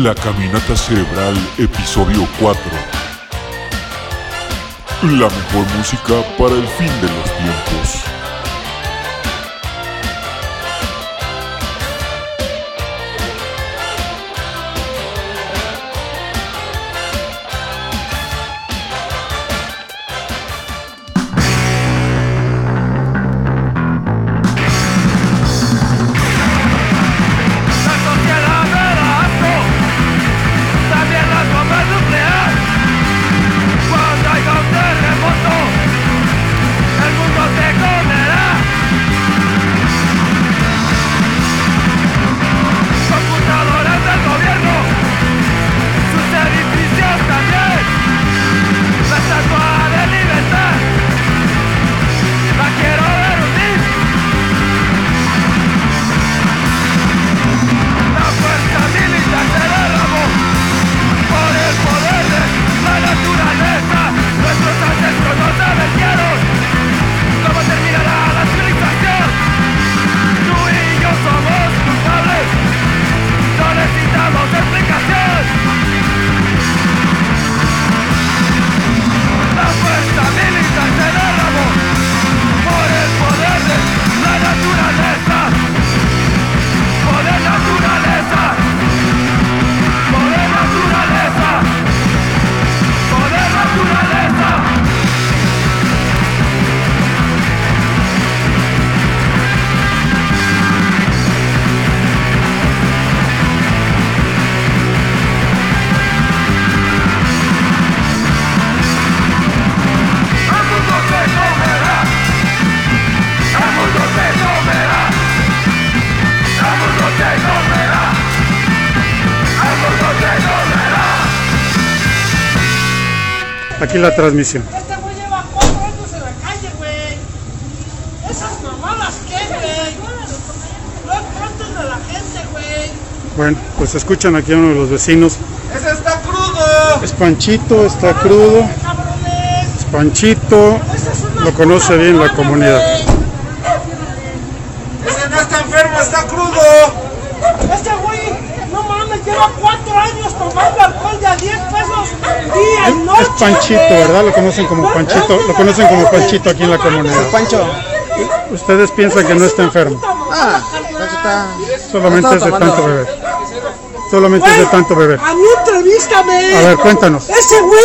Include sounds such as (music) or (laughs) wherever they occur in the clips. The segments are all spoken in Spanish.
La Caminata Cerebral, episodio 4. La mejor música para el fin de los tiempos. Aquí la transmisión. Este güey lleva cuatro años en la calle, güey. Esas mamadas, ¿qué, güey? No espanten a la gente, güey. Bueno, pues escuchan aquí a uno de los vecinos. ¡Ese está crudo! Es Panchito, está crudo. Cabrones. Es Panchito, lo conoce bien la comunidad. güey. ¡Ese no está enfermo, está crudo! Este güey, no mames, lleva cuatro años tomando alcohol de a 10 pesos día y noche, Es Panchito. ¿verdad? Lo conocen como Panchito, lo conocen como Panchito aquí en la comunidad. Pancho. Ustedes piensan que no está enfermo, Ah, Pancho está. solamente es de tanto beber. Solamente es de tanto beber. A mí entrevístame. A ver, cuéntanos. Ese güey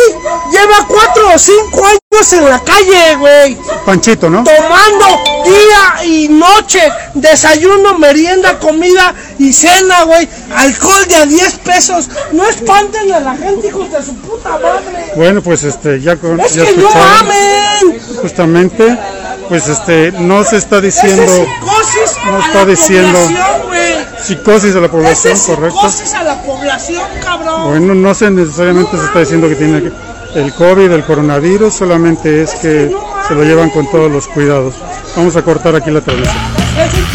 lleva cuatro o cinco años en la calle, güey. Panchito, ¿no? tomando día y noche, desayuno, merienda, comida y cena, güey, alcohol de a 10 pesos. No espanten a la gente, hijos de su puta madre. Bueno, pues este, ya, con, Es ya que no mamen. Justamente, pues este, no se está diciendo es psicosis no a está la diciendo- psicosis de la población, es correcto. psicosis a la población, cabrón. Bueno, no se necesariamente se está diciendo que tiene el COVID, el coronavirus, solamente es que se lo llevan con todos los cuidados. Vamos a cortar aquí la transmisión.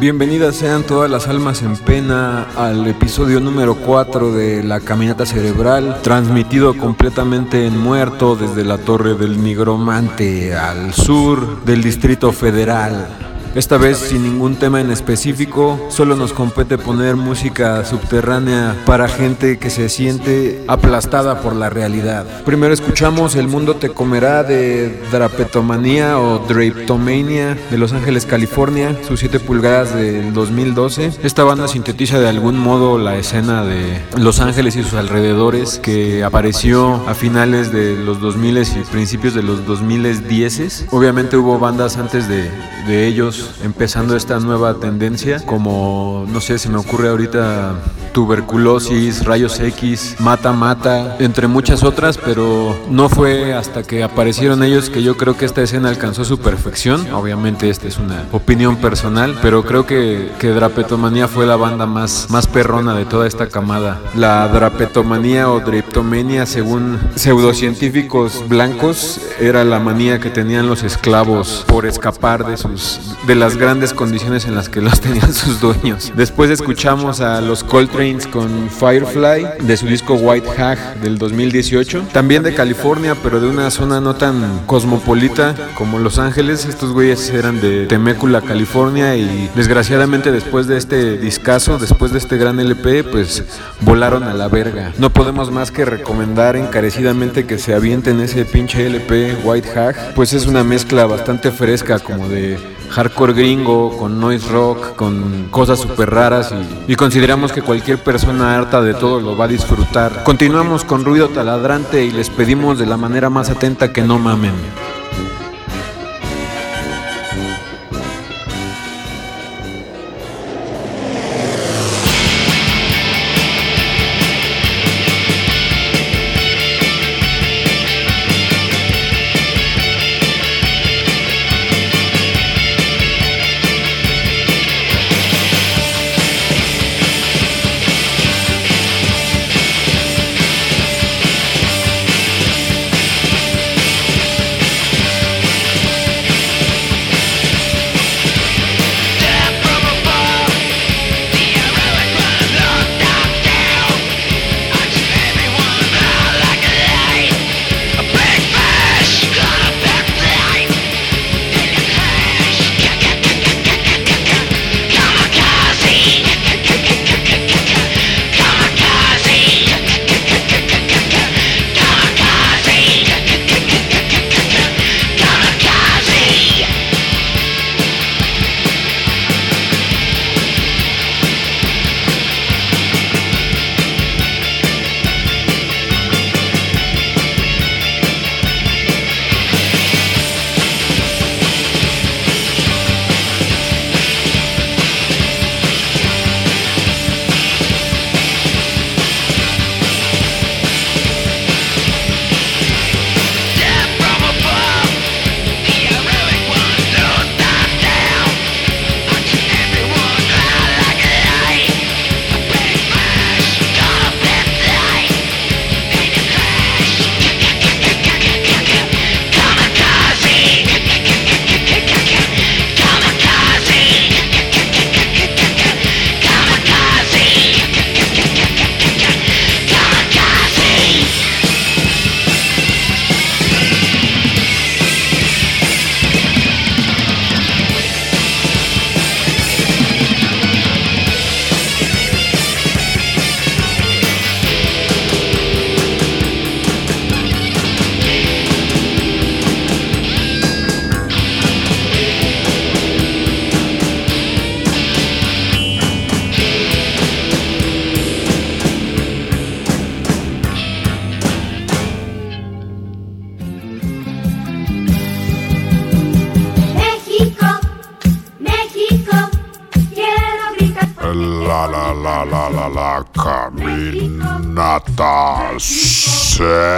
Bienvenidas sean todas las almas en pena al episodio número 4 de La Caminata Cerebral, transmitido completamente en muerto desde la Torre del Nigromante al sur del Distrito Federal. Esta vez sin ningún tema en específico, solo nos compete poner música subterránea para gente que se siente aplastada por la realidad. Primero escuchamos El Mundo Te Comerá de Drapetomanía o Draptomania de Los Ángeles, California, sus 7 pulgadas del 2012. Esta banda sintetiza de algún modo la escena de Los Ángeles y sus alrededores que apareció a finales de los 2000 y principios de los 2010. Obviamente hubo bandas antes de, de ellos empezando esta nueva tendencia, como no sé, se me ocurre ahorita tuberculosis, rayos X, mata mata, entre muchas otras, pero no fue hasta que aparecieron ellos que yo creo que esta escena alcanzó su perfección. Obviamente esta es una opinión personal, pero creo que, que Drapetomanía fue la banda más, más perrona de toda esta camada. La Drapetomanía o Driptomania, según pseudocientíficos blancos, era la manía que tenían los esclavos por escapar de sus de las grandes condiciones en las que los (laughs) tenían sus dueños. Después escuchamos a los Con Firefly de su disco White Hag del 2018, también de California, pero de una zona no tan cosmopolita como Los Ángeles. Estos güeyes eran de Temécula, California y desgraciadamente después de este discazo, después de este gran LP, pues volaron a la verga. No podemos más que recomendar encarecidamente que se avienten ese pinche LP White Hag, pues es una mezcla bastante fresca como de hardcore gringo, con noise rock, con cosas súper raras y, y, consideramos que cualquier persona harta de todo lo va a disfrutar. Continuamos con ruido taladrante y les pedimos de la manera más atenta que no mamen. la la la la la la caminata cerebral.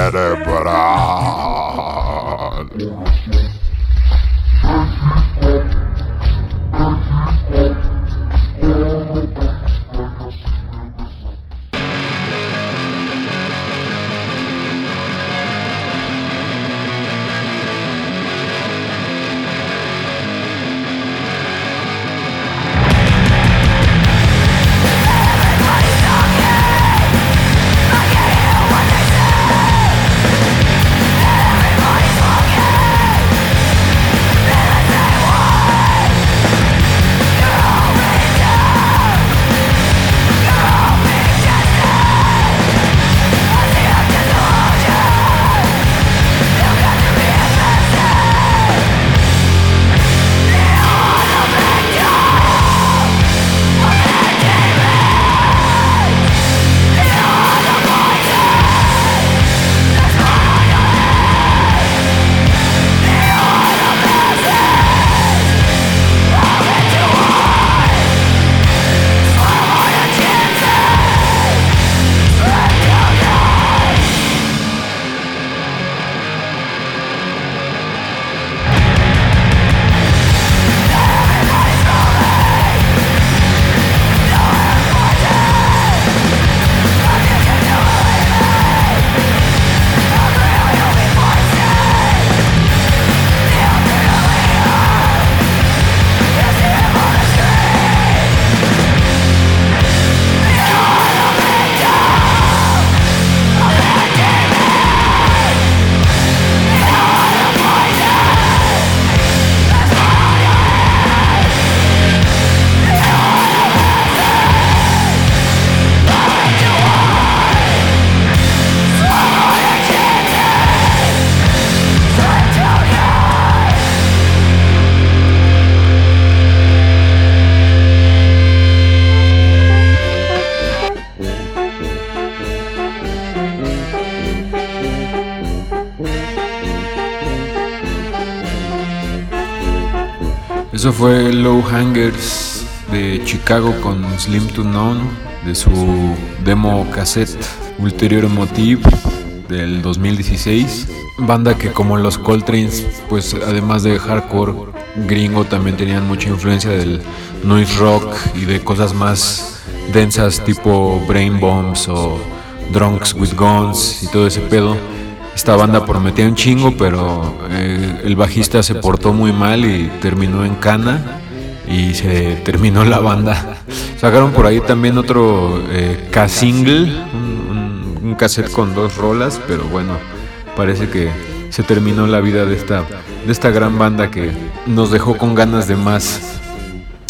Fue Low Hangers de Chicago con Slim to None de su demo cassette Ulterior Motive del 2016. Banda que como los Coltrane's, pues además de hardcore gringo también tenían mucha influencia del noise rock y de cosas más densas tipo Brain Bombs o Drunks with Guns y todo ese pedo. Esta banda prometía un chingo, pero eh, el bajista se portó muy mal y terminó en cana y se terminó la banda. Sacaron por ahí también otro eh, K-single, un, un, un cassette con dos rolas, pero bueno, parece que se terminó la vida de esta, de esta gran banda que nos dejó con ganas de más.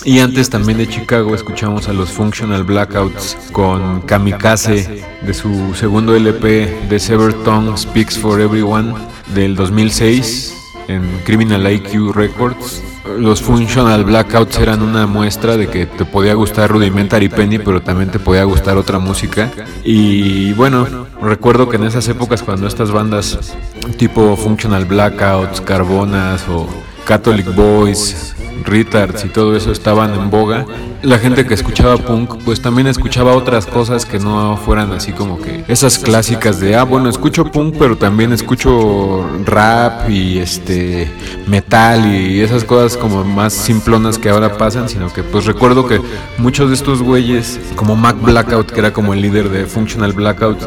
Y antes también de Chicago escuchamos a los Functional Blackouts con Kamikaze de su segundo LP The Severed Tongue Speaks for Everyone del 2006 en Criminal IQ Records. Los Functional Blackouts eran una muestra de que te podía gustar Rudimentary Penny, pero también te podía gustar otra música. Y bueno, recuerdo que en esas épocas cuando estas bandas tipo Functional Blackouts, Carbonas o Catholic Boys, Retards y todo eso estaban en boga, la gente que escuchaba punk pues también escuchaba otras cosas que no fueran así como que esas clásicas de ah bueno escucho punk pero también escucho rap y este metal y esas cosas como más simplonas que ahora pasan sino que pues recuerdo que muchos de estos güeyes como Mac Blackout que era como el líder de Functional Blackout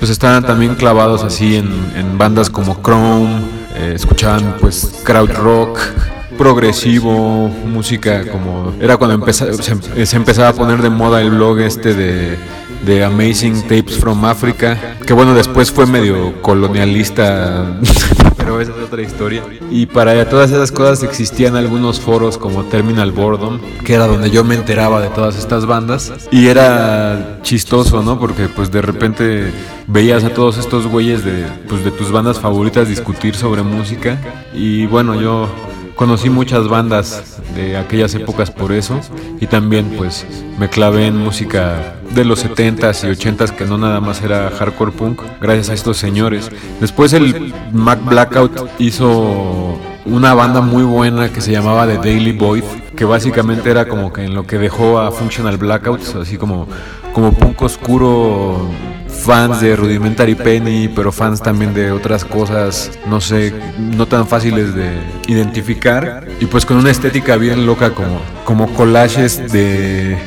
pues estaban también clavados así en, en bandas como Chrome eh, escuchaban pues crowd rock progresivo, música como... Era cuando empezaba, se, se, empezaba a poner de moda el blog este de, de Amazing Tapes from Africa, que bueno, después fue medio colonialista, (laughs) pero esa es otra historia. Y para todas esas cosas existían algunos foros como Terminal Boredom, que era donde yo me enteraba de todas estas bandas. Y era chistoso, ¿no? Porque pues de repente veías a todos estos güeyes de, pues, de tus bandas favoritas discutir sobre música. Y bueno, yo conocí muchas bandas de aquellas épocas por eso y también pues me clavé en música de los 70s y 80s que no nada más era hardcore punk gracias a estos señores. Después el Mac Blackout hizo una banda muy buena que se llamaba The Daily Void que básicamente era como que en lo que dejó a Functional Blackouts así como como punk oscuro fans de Rudimentary Penny, pero fans también de otras cosas, no sé, no tan fáciles de identificar. Y pues con una estética bien loca como, como collages de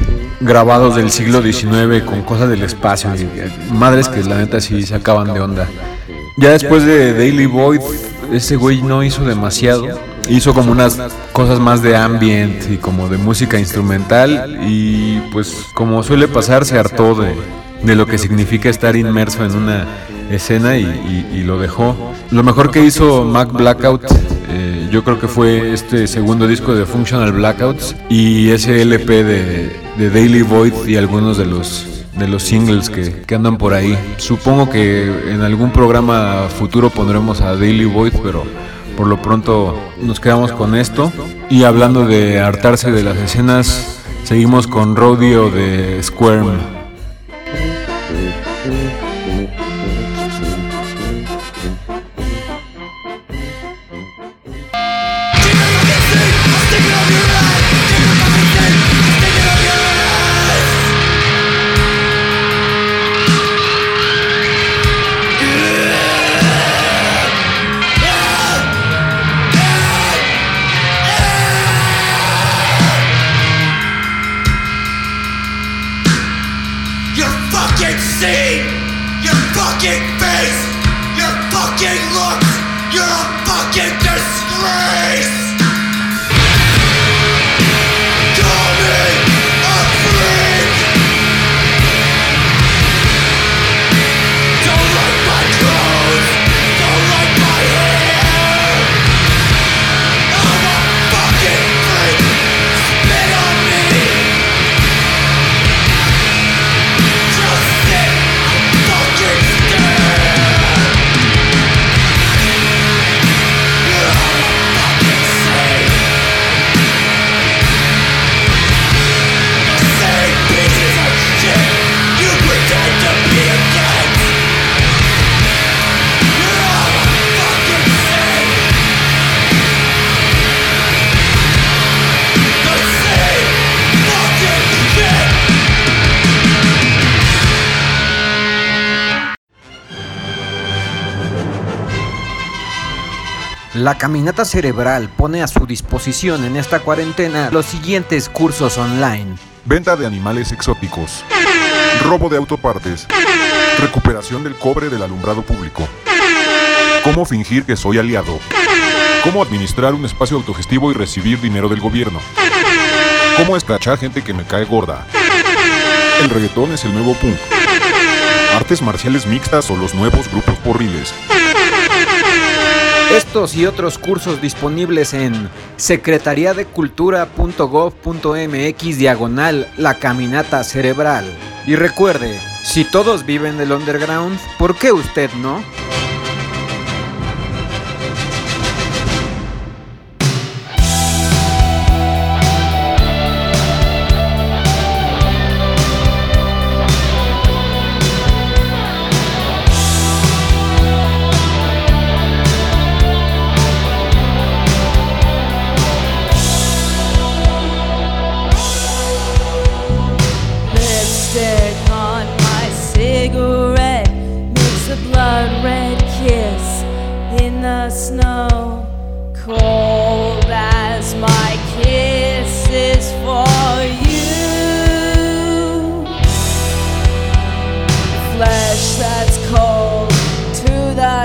grabados del siglo XIX con cosas del espacio. Y, madres que la neta sí se acaban de onda. Ya después de Daily Void, ese güey no hizo demasiado. Hizo como unas cosas más de ambient y como de música instrumental y pues como suele pasar se hartó de, de lo que significa estar inmerso en una escena y, lo dejó. Lo mejor que hizo Mac Blackout, eh, yo creo que fue este segundo disco de Functional Blackouts y ese LP de, de Daily Void y algunos de los de los singles que, que, andan por ahí. Supongo que en algún programa futuro pondremos a Daily Void, pero por lo pronto nos quedamos con esto. Y hablando de hartarse de las escenas, seguimos con Rodeo de Squirm. La Caminata Cerebral pone a su disposición en esta cuarentena los siguientes cursos online. Venta de animales exóticos. Robo de autopartes. Recuperación del cobre del alumbrado público. Cómo fingir que soy aliado. Cómo administrar un espacio autogestivo y recibir dinero del gobierno. Cómo escrachar gente que me cae gorda. El reggaetón es el nuevo punk. Artes marciales mixtas o los nuevos grupos porriles. Estos y otros cursos disponibles en secretariadecultura.gov.mx diagonal La Caminata Cerebral. Y recuerde, si todos viven del underground, ¿por qué usted no?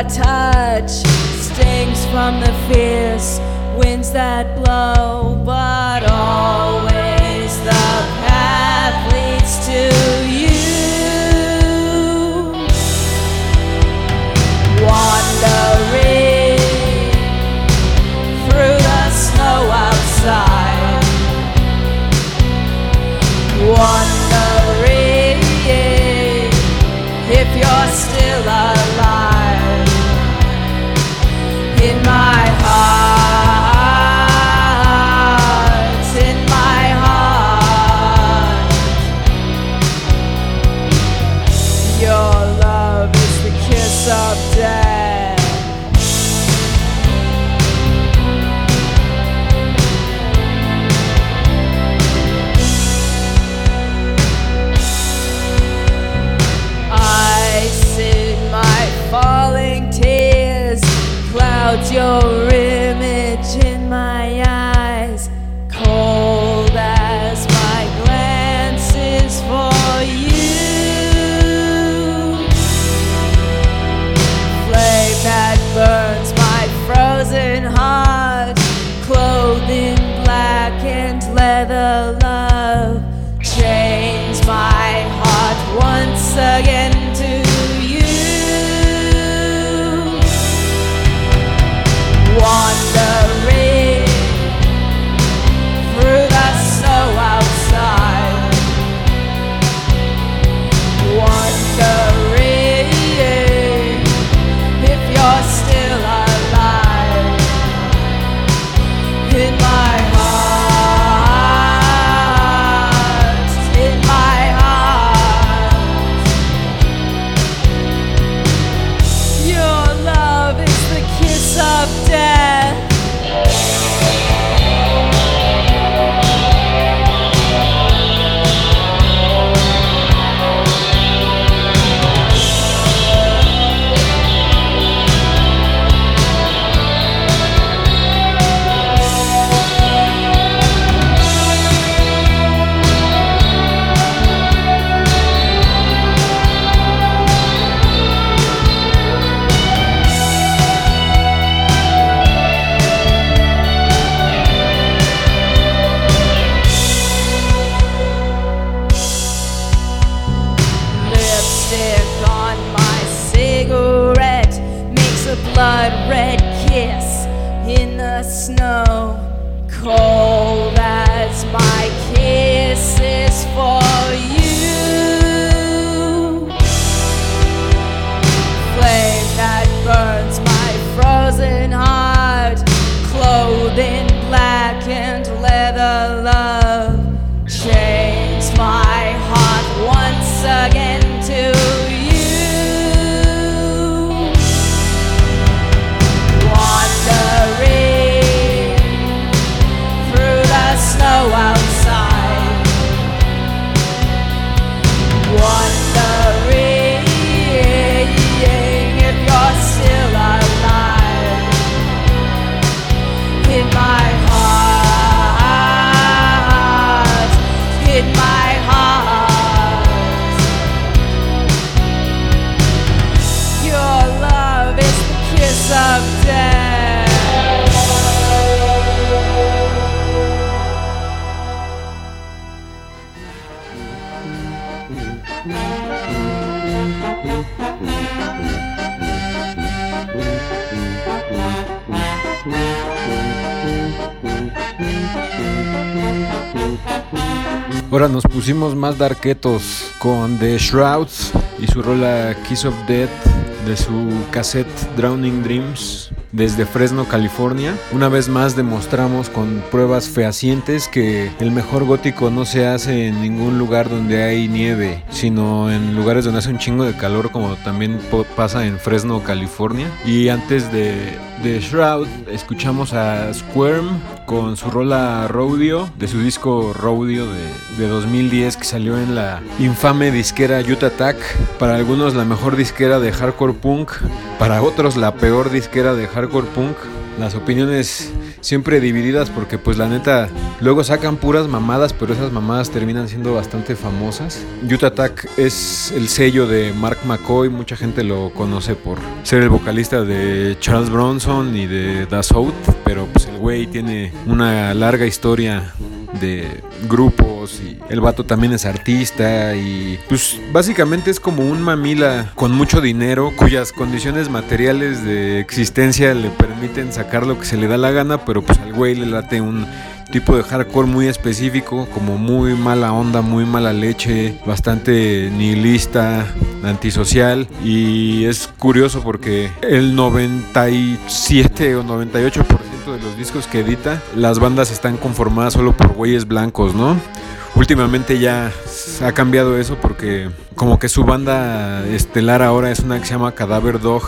The touch. Stings from the fierce winds that blow, but always Ahora nos pusimos más darketos con The Shrouds y su rola Kiss of Death de su cassette Drowning Dreams desde Fresno, California. Una vez más demostramos con pruebas fehacientes que el mejor gótico no se hace en ningún lugar donde hay nieve, sino en lugares donde hace un chingo de calor como también pasa en Fresno, California. Y antes de, de Shroud escuchamos a Squirm con su rola Rodeo de su disco Rodeo de, de 2010 que salió en la infame disquera Utah Attack. Para algunos la mejor disquera de hardcore punk, para otros la peor disquera de hardcore punk. Las opiniones siempre divididas porque pues la neta luego sacan puras mamadas, pero esas mamadas terminan siendo bastante famosas. Utah Attack es el sello de Mark McCoy, mucha gente lo conoce por ser el vocalista de Charles Bronson y de Das Out, pero pues el güey tiene una larga historia de grupos y el vato también es artista y pues básicamente es como un mamila con mucho dinero cuyas condiciones materiales de existencia le permiten sacar lo que se le da la gana, pero pues al güey le late un tipo de hardcore muy específico, como muy mala onda, muy mala leche, bastante nihilista, antisocial. Y es curioso porque el 97 o 98% de los discos que edita, las bandas están conformadas solo por güeyes blancos, ¿no? Últimamente ya ha cambiado eso porque como que su banda estelar ahora es una que se llama Cadaver Dog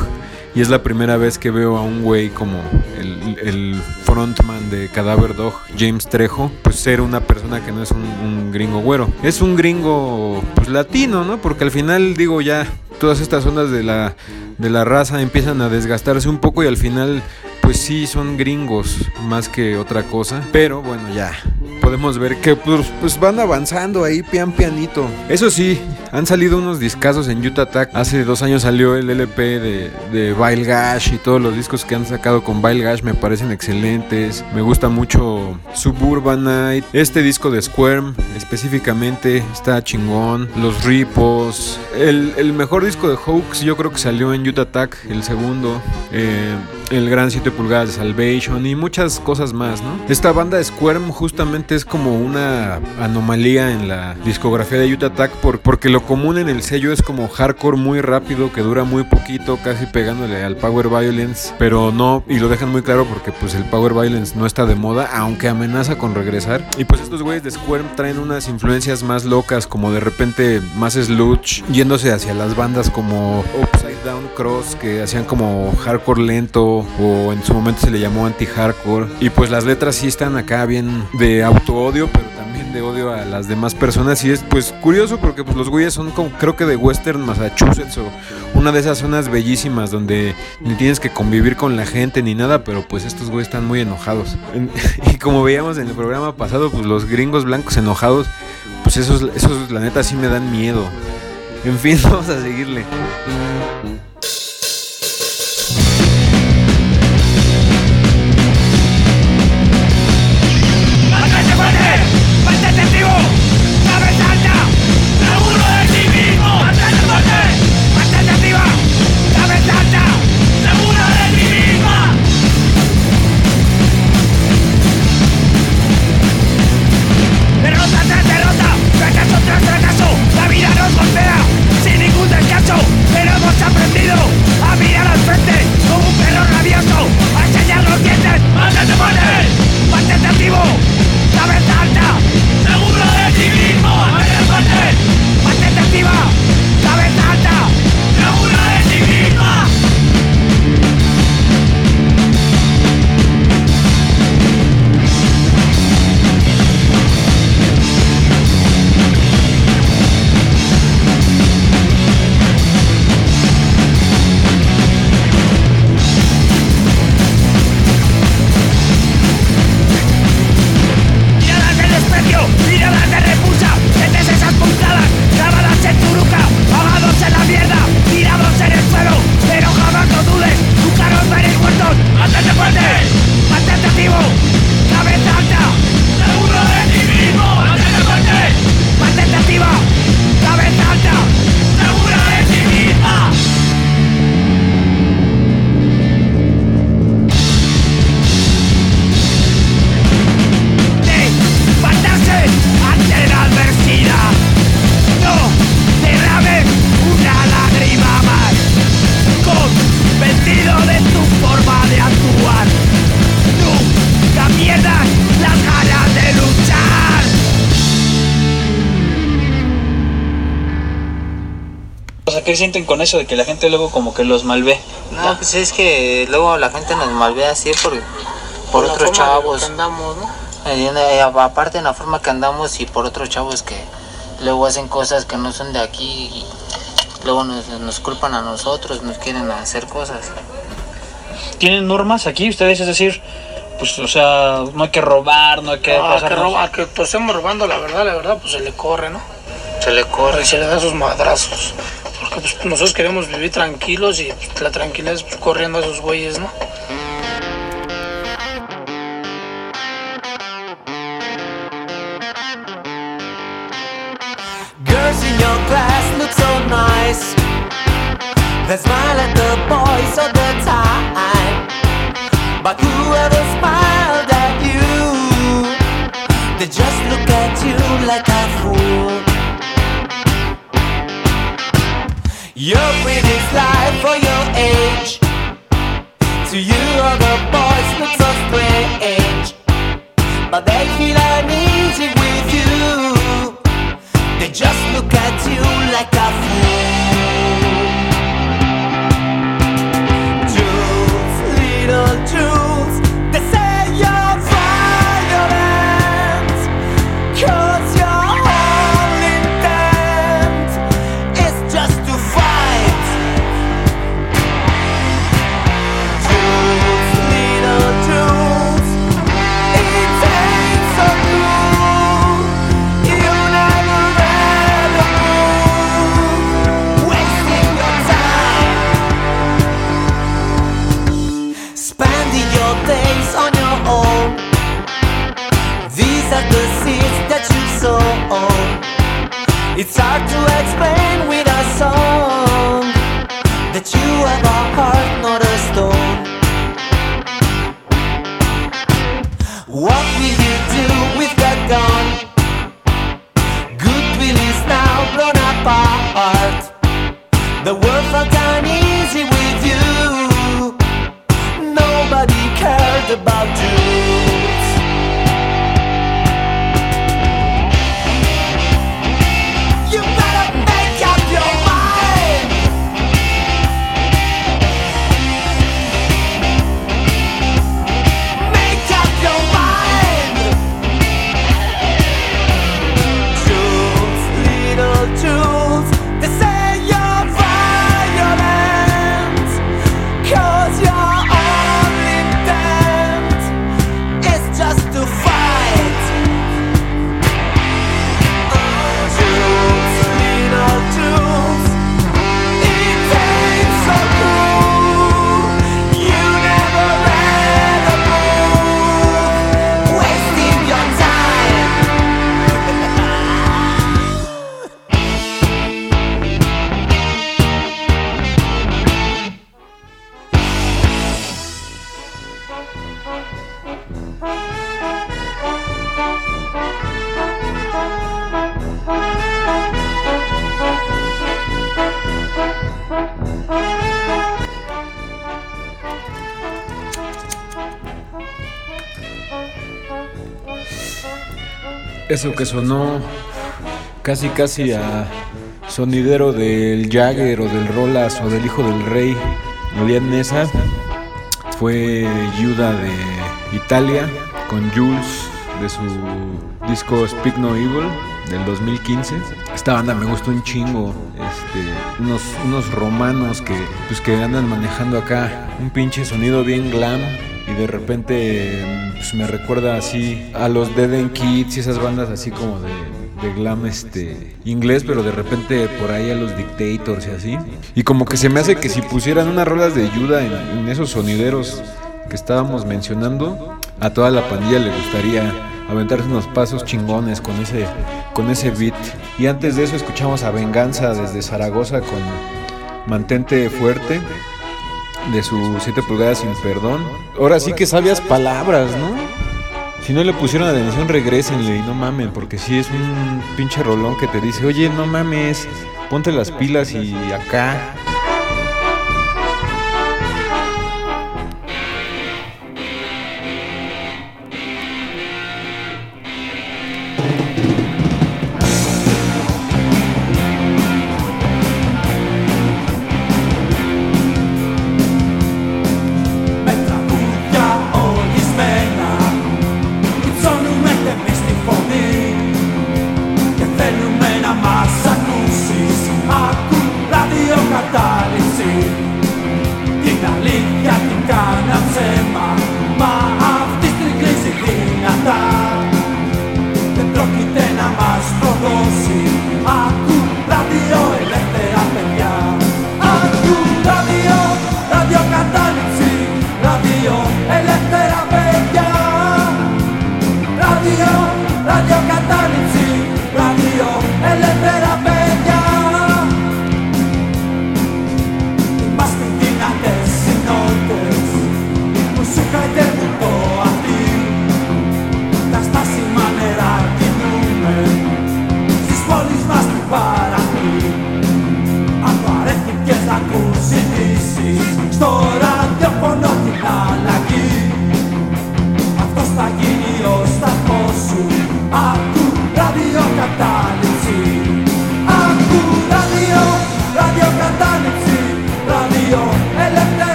y es la primera vez que veo a un güey como el, el frontman de Cadaver Dog, James Trejo, pues ser una persona que no es un, un gringo güero. Es un gringo pues latino, ¿no? Porque al final digo ya todas estas ondas de la, de la raza empiezan a desgastarse un poco y al final pues sí son gringos más que otra cosa. Pero bueno, ya podemos ver que pues, pues van avanzando ahí pian pianito. Eso sí, han salido unos discazos en Utah Attack. Hace dos años salió el LP de, de Vile Gash y todos los discos que han sacado con Vile Gash me parecen excelentes. Me gusta mucho Suburbanite. Este disco de Squirm específicamente está chingón. Los Ripos. El, el mejor disco de Hoax yo creo que salió en Utah Attack, el segundo. Eh, el gran 7 pulgadas de Salvation y muchas cosas más, ¿no? Esta banda Squirm justamente es como una anomalía en la discografía de Utah Attack por, porque lo común en el sello es como hardcore muy rápido que dura muy poquito, casi pegándole al power violence, pero no, y lo dejan muy claro porque pues el power violence no está de moda, aunque amenaza con regresar. Y pues estos güeyes de Squirm traen unas influencias más locas, como de repente más sludge, yéndose hacia las bandas como Upside Down Cross, que hacían como hardcore lento, o en su momento se le llamó anti-hardcore. Y pues las letras sí están acá bien de auto-odio, pero también de odio a las demás personas. Y es pues curioso porque pues los güeyes son como creo que de Western Massachusetts o una de esas zonas bellísimas donde ni tienes que convivir con la gente ni nada, pero pues estos güeyes están muy enojados. (laughs) Y como veíamos en el programa pasado, pues los gringos blancos enojados, pues esos, esos la neta sí me dan miedo. En fin, (laughs) vamos a seguirle. ¿Qué sienten con eso de que la gente luego como que los malvé? No, pues es que luego la gente nos malvea así por, por la otros forma chavos. que andamos, ¿no? Eh, eh, Aparte en la forma que andamos y por otros chavos que luego hacen cosas que no son de aquí y luego nos, nos culpan a nosotros, nos quieren hacer cosas. ¿Tienen normas aquí ustedes? Es decir, pues, o sea, no hay que robar, no hay que Ah, que roba, que pues, estemos robando, la verdad, la verdad, pues se le corre, ¿no? Se le corre. Y se le da sus madrazos. Pues, (laughs) nosotros queremos vivir tranquilos y pues, la tranquilidad es pues, corriendo a esos güeyes, ¿no? Girls in your class look so nice. They smile at the boys all the time. But whoever You're pretty sly for your age. To you, the boys look so strange. But they feel uneasy with you. They just look at you like Eso que sonó casi casi a sonidero del Jagger o del Rolas o del Hijo del Rey, Julián Nessa, fue Yuda de Italia con Jules de su disco Speak No Evil del 2015. Esta banda me gustó un chingo, este, unos, unos romanos que, pues, que andan manejando acá un pinche sonido bien glam de repente pues, me recuerda así a los Dead End Kids y esas bandas así como de, glam este inglés, pero de repente por ahí a los Dictators y así. Y como que se me hace que si pusieran unas rolas de ayuda en, en esos sonideros que estábamos mencionando, a toda la pandilla le gustaría aventarse unos pasos chingones con ese con ese beat. Y antes de eso escuchamos a Venganza desde Zaragoza con Mantente fuerte de su 7 pulgadas sin perdón. Ahora sí que sabias palabras, ¿no? Si no le pusieron atención, regrésenle y no mamen, porque si es un pinche rolón que te dice, oye, no mames, ponte las pilas y acá.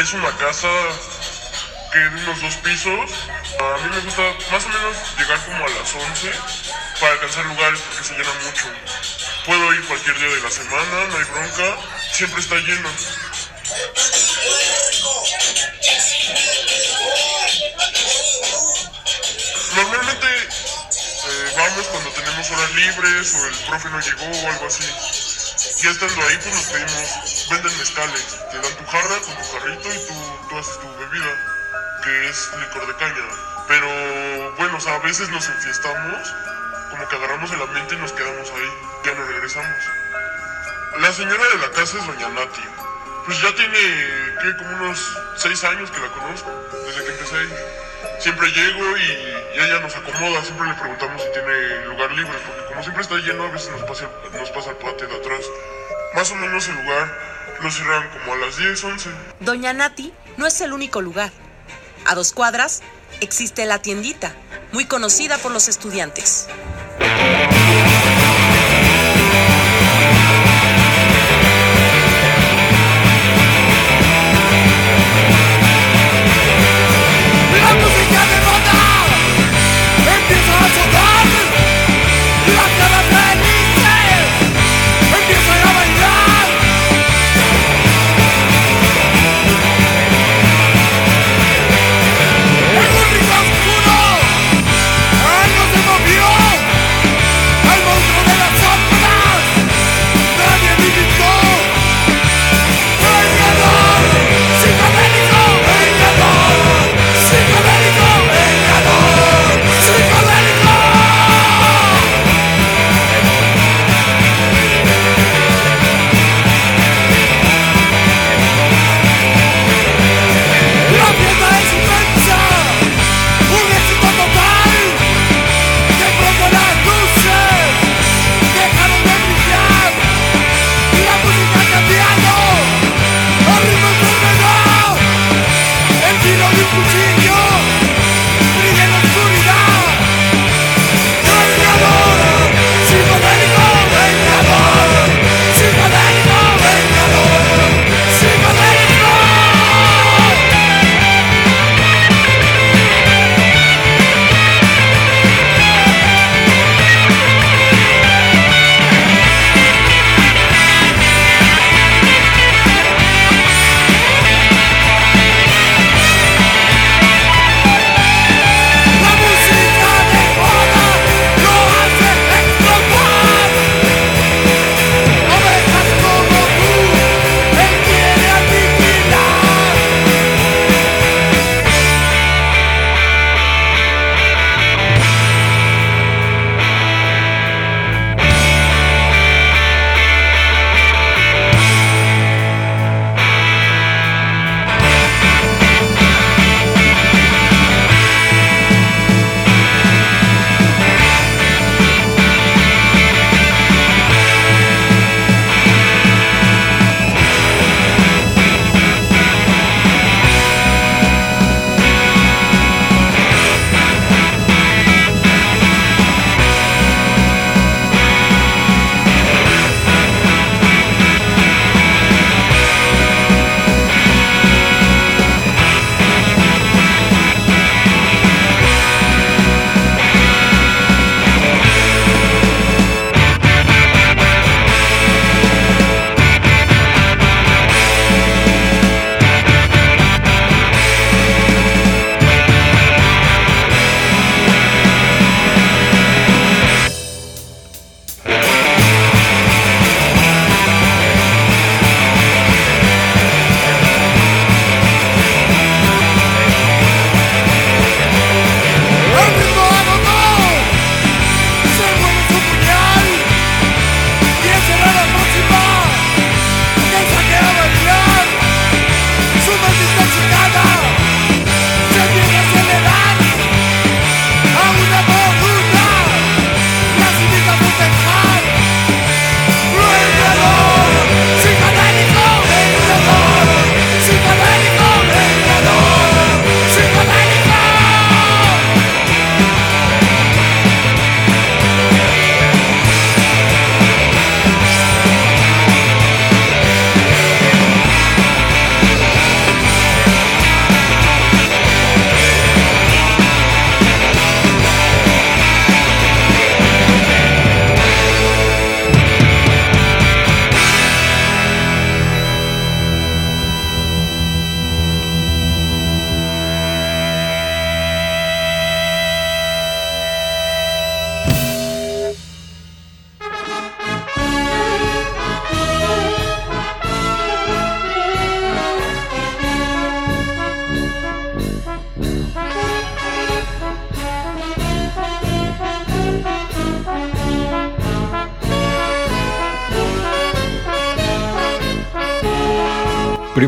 Es una casa que de unos dos pisos. A mí me gusta más o menos llegar como a las 11 para alcanzar lugares porque se llena mucho. Puedo ir cualquier día de la semana, no hay bronca, siempre está lleno. Normalmente eh, vamos cuando tenemos horas libres o el profe no llegó o algo así. Ya estando ahí, pues nos pedimos, venden mezcales, te dan tu jarra con tu jarrito y tú, tú haces tu bebida, que es licor de caña. Pero bueno, o sea, a veces nos enfiestamos, como que agarramos el ambiente y nos quedamos ahí, ya no regresamos. La señora de la casa es doña Nati. Pues ya tiene, ¿qué? Como unos seis años que la conozco, desde que empecé ahí. Siempre llego y, ella nos acomoda, siempre le preguntamos si tiene lugar libre, porque como siempre está lleno, a veces nos pasa, nos pasa el patio de atrás. Más o menos el lugar lo cierran como a las 10, 11. Doña Nati no es el único lugar. A dos cuadras existe la tiendita, muy conocida por los estudiantes.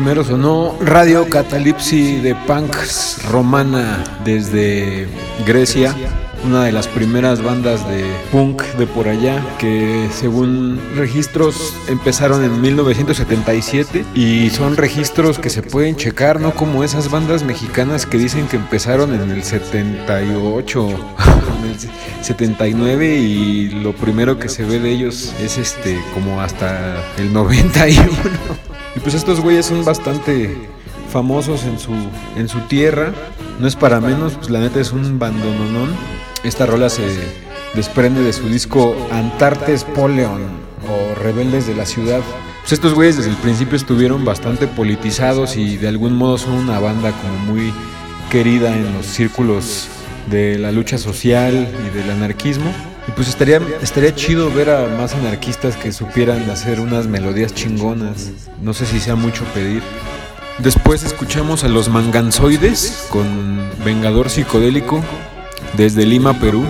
Primero sonó Radio Catalipsi de Punks Romana desde Grecia, una de las primeras bandas de punk de por allá que según registros empezaron en 1977 y son registros que se pueden checar, no como esas bandas mexicanas que dicen que empezaron en el 78, (laughs) en el 79 y lo primero que se ve de ellos es este como hasta el 91. Y pues estos güeyes son bastante famosos en su, en su tierra. No es para menos, pues la neta es un bandononón. Esta rola se desprende de su disco Antartes Poleon o Rebeldes de la Ciudad. Pues estos güeyes desde el principio estuvieron bastante politizados y de algún modo son una banda como muy querida en los círculos de la lucha social y del anarquismo. Y pues estaría, estaría chido ver a más anarquistas que supieran hacer unas melodías chingonas. No sé si sea mucho pedir. Después escuchamos a los Manganzoides con Vengador Psicodélico desde Lima, Perú,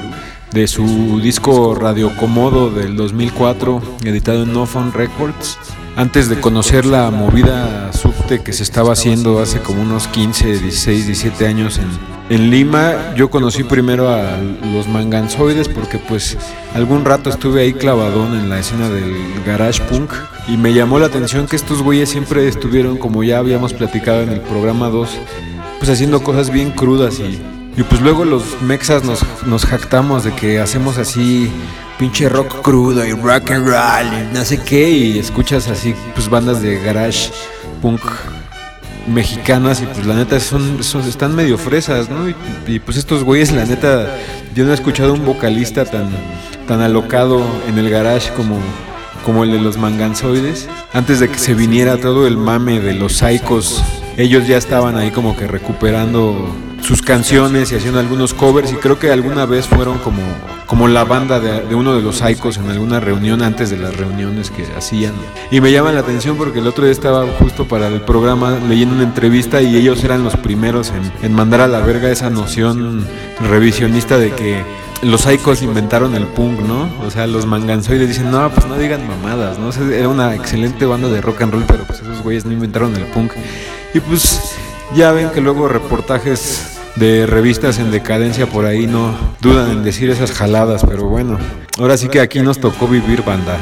de su disco Radio Comodo del 2004, editado en No Phone Records. Antes de conocer la movida subte que se estaba haciendo hace como unos 15, 16, 17 años en, en Lima, yo conocí primero a los manganzoides porque pues algún rato estuve ahí clavadón en la escena del garage punk y me llamó la atención que estos güeyes siempre estuvieron, como ya habíamos platicado en el programa 2, pues haciendo cosas bien crudas y, y pues luego los mexas nos, nos jactamos de que hacemos así pinche rock crudo y rock and roll y no sé qué y escuchas así pues bandas de garage punk mexicanas y pues la neta son, son- están medio fresas, ¿no? Y, pues estos güeyes la neta yo no he escuchado un vocalista tan tan alocado en el garage como como el de los manganzoides. Antes de que se viniera todo el mame de los psychos, ellos ya estaban ahí como que recuperando sus canciones y haciendo algunos covers y creo que alguna vez fueron como, como la banda de, de uno de los psychos en alguna reunión antes de las reuniones que hacían. Y me llama la atención porque el otro día estaba justo para el programa leyendo una entrevista y ellos eran los primeros en, en mandar a la verga esa noción revisionista de que los psychos inventaron el punk, ¿no? O sea, los manganzoides dicen, no, pues no digan mamadas, ¿no? O sea, era una excelente banda de rock and roll, pero pues esos güeyes no inventaron el punk. Y pues ya ven que luego reportajes de revistas en decadencia por ahí no dudan en decir esas jaladas, pero bueno, ahora sí que aquí nos tocó vivir banda.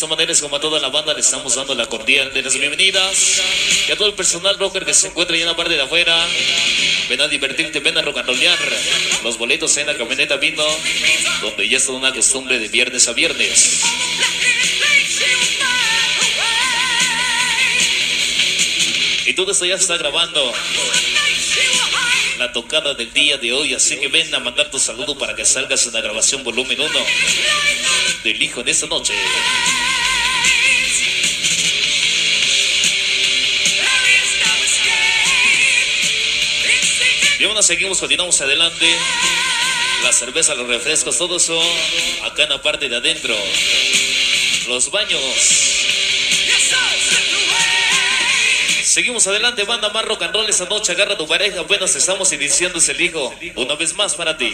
Esta manera es como a toda la banda le estamos dando la cordial de las bienvenidas. Y a todo el personal rocker que se encuentra ahí en la parte de afuera. Ven a divertirte, ven a rock. Los boletos en la camioneta vino, donde ya es toda una costumbre de viernes a viernes. Y todo esto ya está grabando la tocada del día de hoy, así que ven a mandar tu saludo para que salgas en la grabación volumen 1 del hijo de esta noche. Y bueno, seguimos, continuamos adelante. La cerveza, los refrescos, todo eso acá en la parte de adentro. Los baños. Seguimos adelante, banda más rock and roll esta noche. Agarra tu pareja, apenas estamos iniciando ese hijo. Una vez más para ti.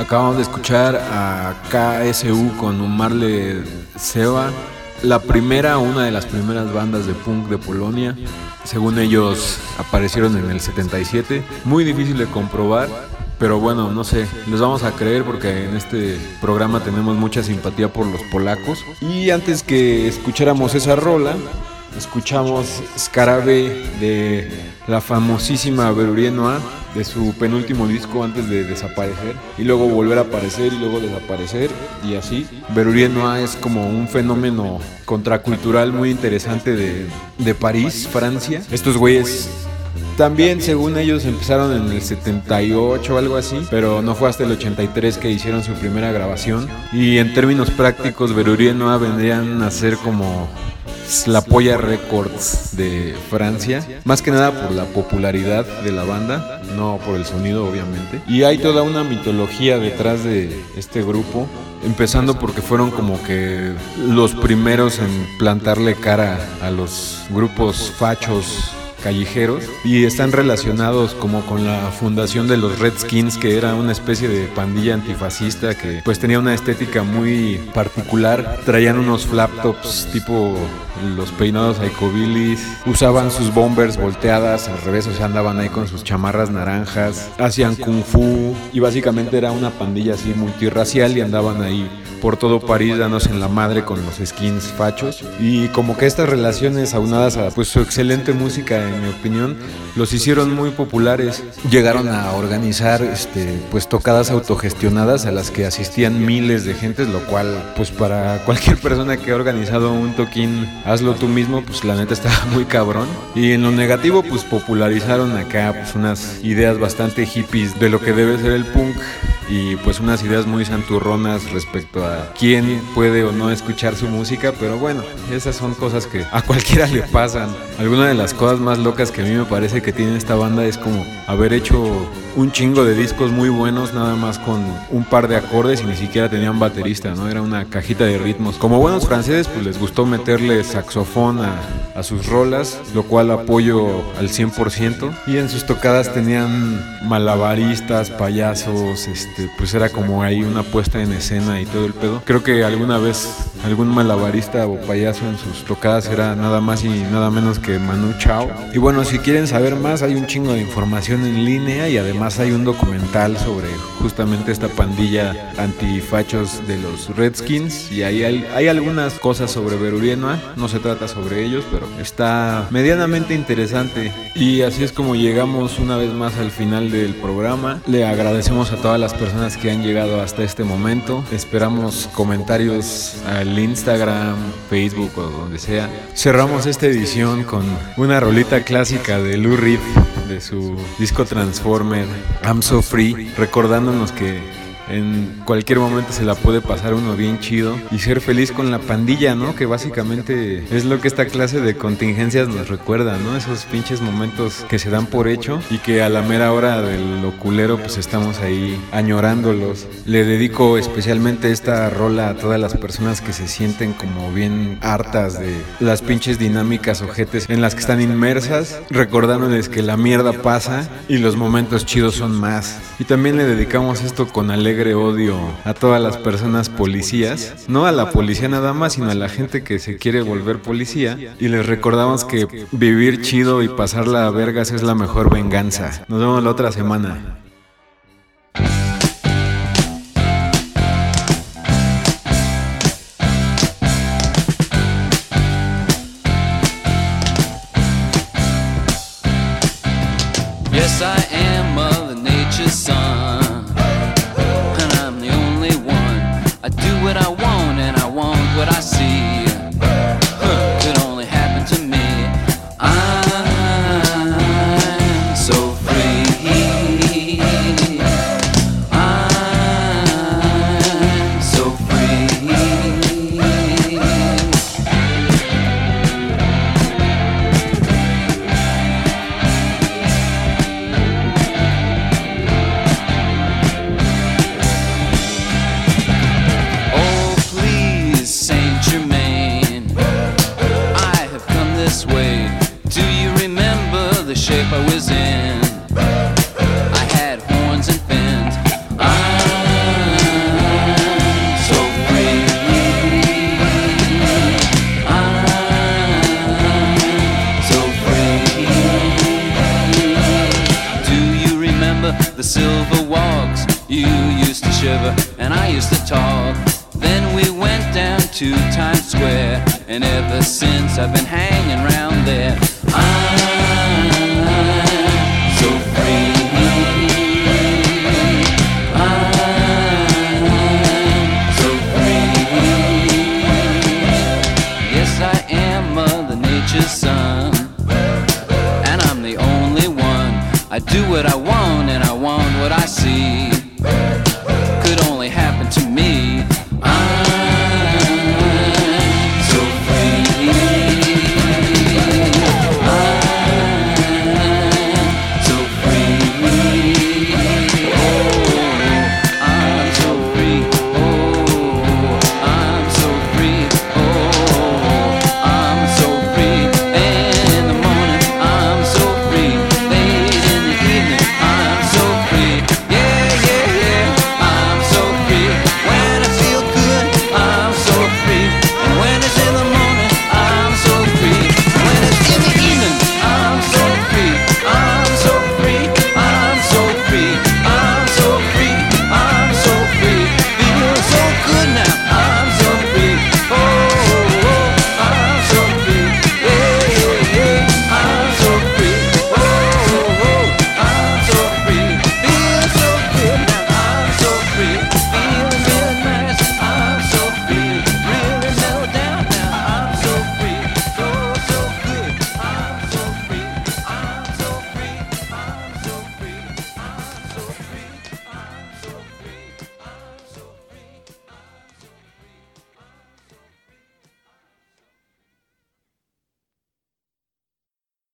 Acabamos de escuchar a KSU con Umarle Seba, la primera, una de las primeras bandas de punk de Polonia. Según ellos aparecieron en el 77. Muy difícil de comprobar, pero bueno, no sé, les vamos a creer porque en este programa tenemos mucha simpatía por los polacos. Y antes que escucháramos esa rola, escuchamos Scarabe de la famosísima Verurie Noir de su penúltimo disco antes de desaparecer y luego volver a aparecer y luego desaparecer y así. Verurie Noir es como un fenómeno contracultural muy interesante de, de París, Francia. Estos güeyes también, según ellos, empezaron en el 78 o algo así, pero no fue hasta el 83 que hicieron su primera grabación. Y en términos prácticos, Verurie Noir vendrían a ser como la Polla Records de Francia, más que nada por la popularidad de la banda, no por el sonido obviamente. Y hay toda una mitología detrás de este grupo, empezando porque fueron como que los primeros en plantarle cara a los grupos fachos callejeros y están relacionados como con la fundación de los Redskins, que era una especie de pandilla antifascista que pues tenía una estética muy particular. Traían unos flaptops tipo los peinados icobilis, usaban sus bombers volteadas al revés, o sea, andaban ahí con sus chamarras naranjas, hacían kung fu y básicamente era una pandilla así multirracial y andaban ahí por todo París dándose en la madre con los skins fachos y como que estas relaciones aunadas a pues su excelente música en mi opinión los hicieron muy populares. Llegaron a organizar este pues tocadas autogestionadas a las que asistían miles de gentes lo cual pues para cualquier persona que ha organizado un toquín hazlo tú mismo pues la neta está muy cabrón. Y en lo negativo pues popularizaron acá pues unas ideas bastante hippies de lo que debe ser el punk y pues unas ideas muy santurronas respecto a quién puede o no escuchar su música, pero bueno, esas son cosas que a (laughs) cualquiera le pasan. Alguna de las cosas más locas que a mí me parece que tiene esta banda es como haber hecho un chingo de discos muy buenos nada más con un par de acordes y ni siquiera tenían baterista, ¿no? Era una cajita de ritmos. Como buenos franceses, pues les gustó meterle saxofón a, a sus rolas, lo cual apoyo al 100%. Y en sus tocadas tenían malabaristas, payasos, este, pues era como ahí una puesta en escena y todo el pedo. Creo que alguna vez algún malabarista o payaso en sus tocadas era nada más y nada menos que Manu Chao. Y bueno, si quieren saber más, hay un chingo de información en línea y además hay un documental sobre justamente esta pandilla antifachos de los Redskins y ahí hay, hay algunas cosas sobre Berurienoa, no se trata sobre ellos, pero está medianamente interesante. Y así es como llegamos una vez más al final del programa. Le agradecemos a todas las personas que han llegado hasta este momento. Esperamos comentarios al Instagram, Facebook o donde sea. Cerramos esta edición con una rolita clásica de Lou Reed de su disco Transformer, I'm So Free, recordándonos que en cualquier momento se la puede pasar uno bien chido y ser feliz con la pandilla, ¿no? Que básicamente es lo que esta clase de contingencias nos recuerda, ¿no? Esos pinches momentos que se dan por hecho y que a la mera hora del oculero pues estamos ahí añorándolos. Le dedico especialmente esta rola a todas las personas que se sienten como bien hartas de las pinches dinámicas ojetes en las que están inmersas, recordándoles que la mierda pasa y los momentos chidos son más. Y también le dedicamos esto con odio a todas las personas policías, no a la policía nada más, sino a la gente que se quiere volver policía. Y les recordamos que vivir chido y pasarla a vergas es la mejor venganza. Nos vemos la otra semana. And ever since I've been hanging around there.